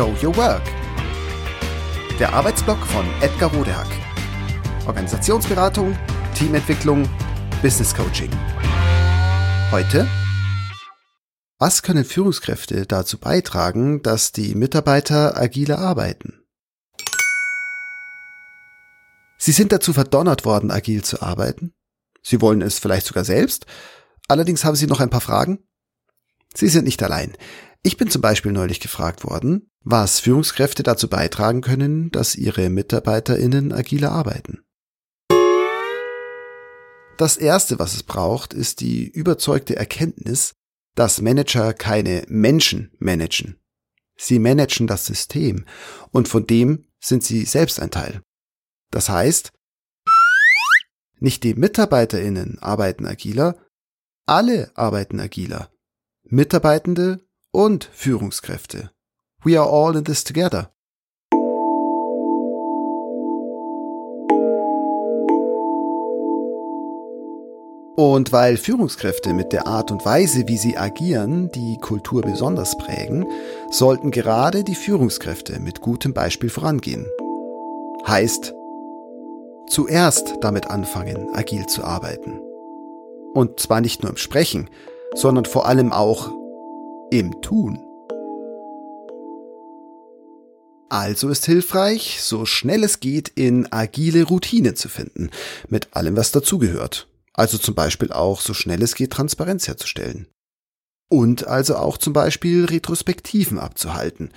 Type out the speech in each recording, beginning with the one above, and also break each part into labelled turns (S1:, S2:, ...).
S1: Show Your Work. Der Arbeitsblock von Edgar Rodehack. Organisationsberatung, Teamentwicklung, Business Coaching. Heute was können Führungskräfte dazu beitragen, dass die Mitarbeiter agiler arbeiten? Sie sind dazu verdonnert worden, agil zu arbeiten. Sie wollen es vielleicht sogar selbst. Allerdings haben Sie noch ein paar Fragen. Sie sind nicht allein. Ich bin zum Beispiel neulich gefragt worden, was Führungskräfte dazu beitragen können, dass ihre MitarbeiterInnen agiler arbeiten. Das erste, was es braucht, ist die überzeugte Erkenntnis, dass Manager keine Menschen managen. Sie managen das System und von dem sind sie selbst ein Teil. Das heißt, nicht die Mitarbeiterinnen arbeiten agiler, alle arbeiten agiler. Mitarbeitende und Führungskräfte. We are all in this together. Und weil Führungskräfte mit der Art und Weise, wie sie agieren, die Kultur besonders prägen, sollten gerade die Führungskräfte mit gutem Beispiel vorangehen. Heißt, zuerst damit anfangen, agil zu arbeiten. Und zwar nicht nur im Sprechen, sondern vor allem auch im Tun. Also ist hilfreich, so schnell es geht, in agile Routine zu finden, mit allem, was dazugehört. Also zum Beispiel auch so schnell es geht Transparenz herzustellen. Und also auch zum Beispiel Retrospektiven abzuhalten.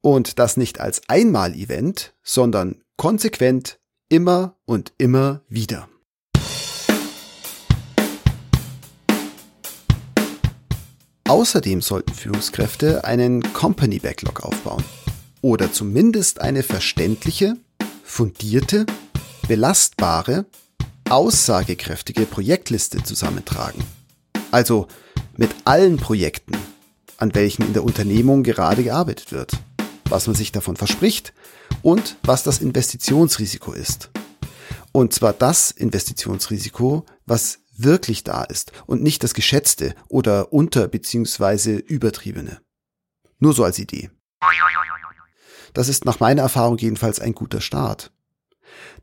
S1: Und das nicht als Einmal-Event, sondern konsequent immer und immer wieder. Außerdem sollten Führungskräfte einen Company Backlog aufbauen. Oder zumindest eine verständliche, fundierte, belastbare aussagekräftige Projektliste zusammentragen. Also mit allen Projekten, an welchen in der Unternehmung gerade gearbeitet wird, was man sich davon verspricht und was das Investitionsrisiko ist. Und zwar das Investitionsrisiko, was wirklich da ist und nicht das geschätzte oder unter- bzw. übertriebene. Nur so als Idee. Das ist nach meiner Erfahrung jedenfalls ein guter Start.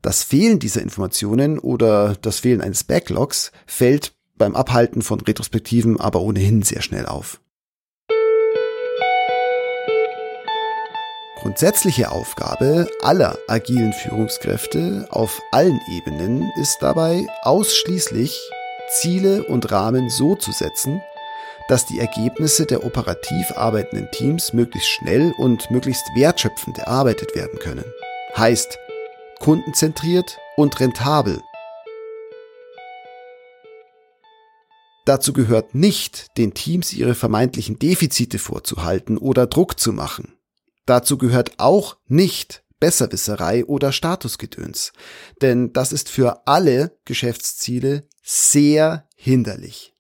S1: Das Fehlen dieser Informationen oder das Fehlen eines Backlogs fällt beim Abhalten von Retrospektiven aber ohnehin sehr schnell auf. Grundsätzliche Aufgabe aller agilen Führungskräfte auf allen Ebenen ist dabei ausschließlich Ziele und Rahmen so zu setzen, dass die Ergebnisse der operativ arbeitenden Teams möglichst schnell und möglichst wertschöpfend erarbeitet werden können. Heißt, kundenzentriert und rentabel. Dazu gehört nicht, den Teams ihre vermeintlichen Defizite vorzuhalten oder Druck zu machen. Dazu gehört auch nicht Besserwisserei oder Statusgedöns, denn das ist für alle Geschäftsziele sehr hinderlich.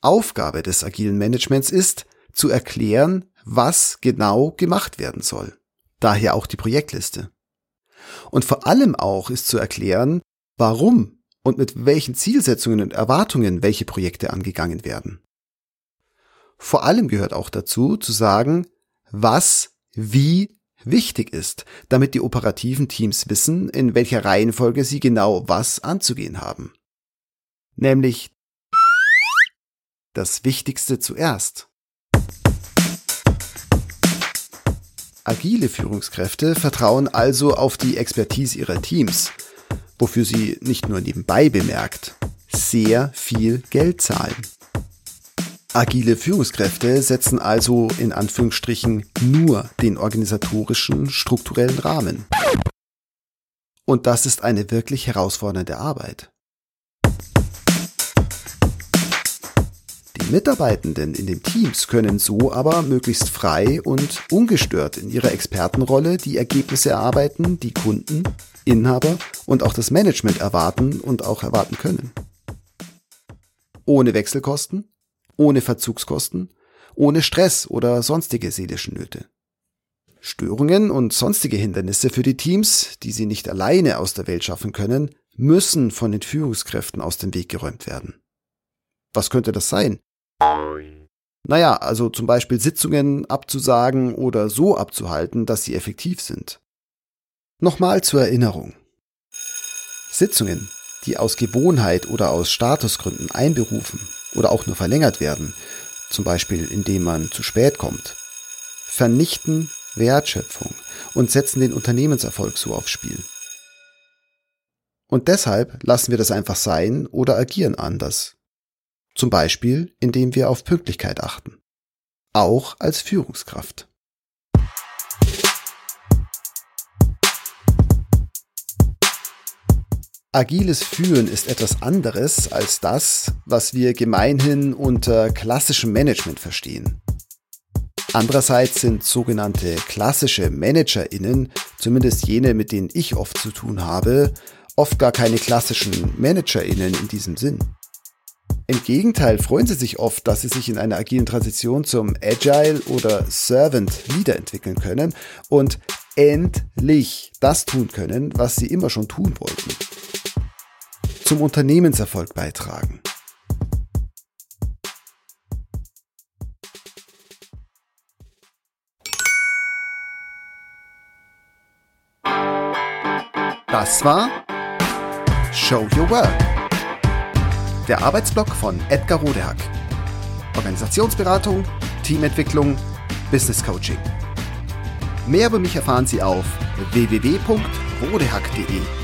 S1: Aufgabe des agilen Managements ist, zu erklären, was genau gemacht werden soll. Daher auch die Projektliste. Und vor allem auch ist zu erklären, warum und mit welchen Zielsetzungen und Erwartungen welche Projekte angegangen werden. Vor allem gehört auch dazu zu sagen, was wie wichtig ist, damit die operativen Teams wissen, in welcher Reihenfolge sie genau was anzugehen haben. Nämlich das Wichtigste zuerst. Agile Führungskräfte vertrauen also auf die Expertise ihrer Teams, wofür sie nicht nur nebenbei bemerkt, sehr viel Geld zahlen. Agile Führungskräfte setzen also in Anführungsstrichen nur den organisatorischen, strukturellen Rahmen. Und das ist eine wirklich herausfordernde Arbeit. Die Mitarbeitenden in den Teams können so aber möglichst frei und ungestört in ihrer Expertenrolle die Ergebnisse erarbeiten, die Kunden, Inhaber und auch das Management erwarten und auch erwarten können. Ohne Wechselkosten, ohne Verzugskosten, ohne Stress oder sonstige seelische Nöte. Störungen und sonstige Hindernisse für die Teams, die sie nicht alleine aus der Welt schaffen können, müssen von den Führungskräften aus dem Weg geräumt werden. Was könnte das sein? Naja, also zum Beispiel Sitzungen abzusagen oder so abzuhalten, dass sie effektiv sind. Nochmal zur Erinnerung. Sitzungen, die aus Gewohnheit oder aus Statusgründen einberufen oder auch nur verlängert werden, zum Beispiel indem man zu spät kommt, vernichten Wertschöpfung und setzen den Unternehmenserfolg so aufs Spiel. Und deshalb lassen wir das einfach sein oder agieren anders. Zum Beispiel, indem wir auf Pünktlichkeit achten. Auch als Führungskraft. Agiles Führen ist etwas anderes als das, was wir gemeinhin unter klassischem Management verstehen. Andererseits sind sogenannte klassische ManagerInnen, zumindest jene, mit denen ich oft zu tun habe, oft gar keine klassischen ManagerInnen in diesem Sinn. Im Gegenteil freuen sie sich oft, dass sie sich in einer agilen Transition zum Agile oder Servant Leader entwickeln können und endlich das tun können, was sie immer schon tun wollten zum Unternehmenserfolg beitragen. Das war Show Your Work. Der Arbeitsblock von Edgar Rodehack. Organisationsberatung, Teamentwicklung, Business Coaching. Mehr über mich erfahren Sie auf www.rodehack.de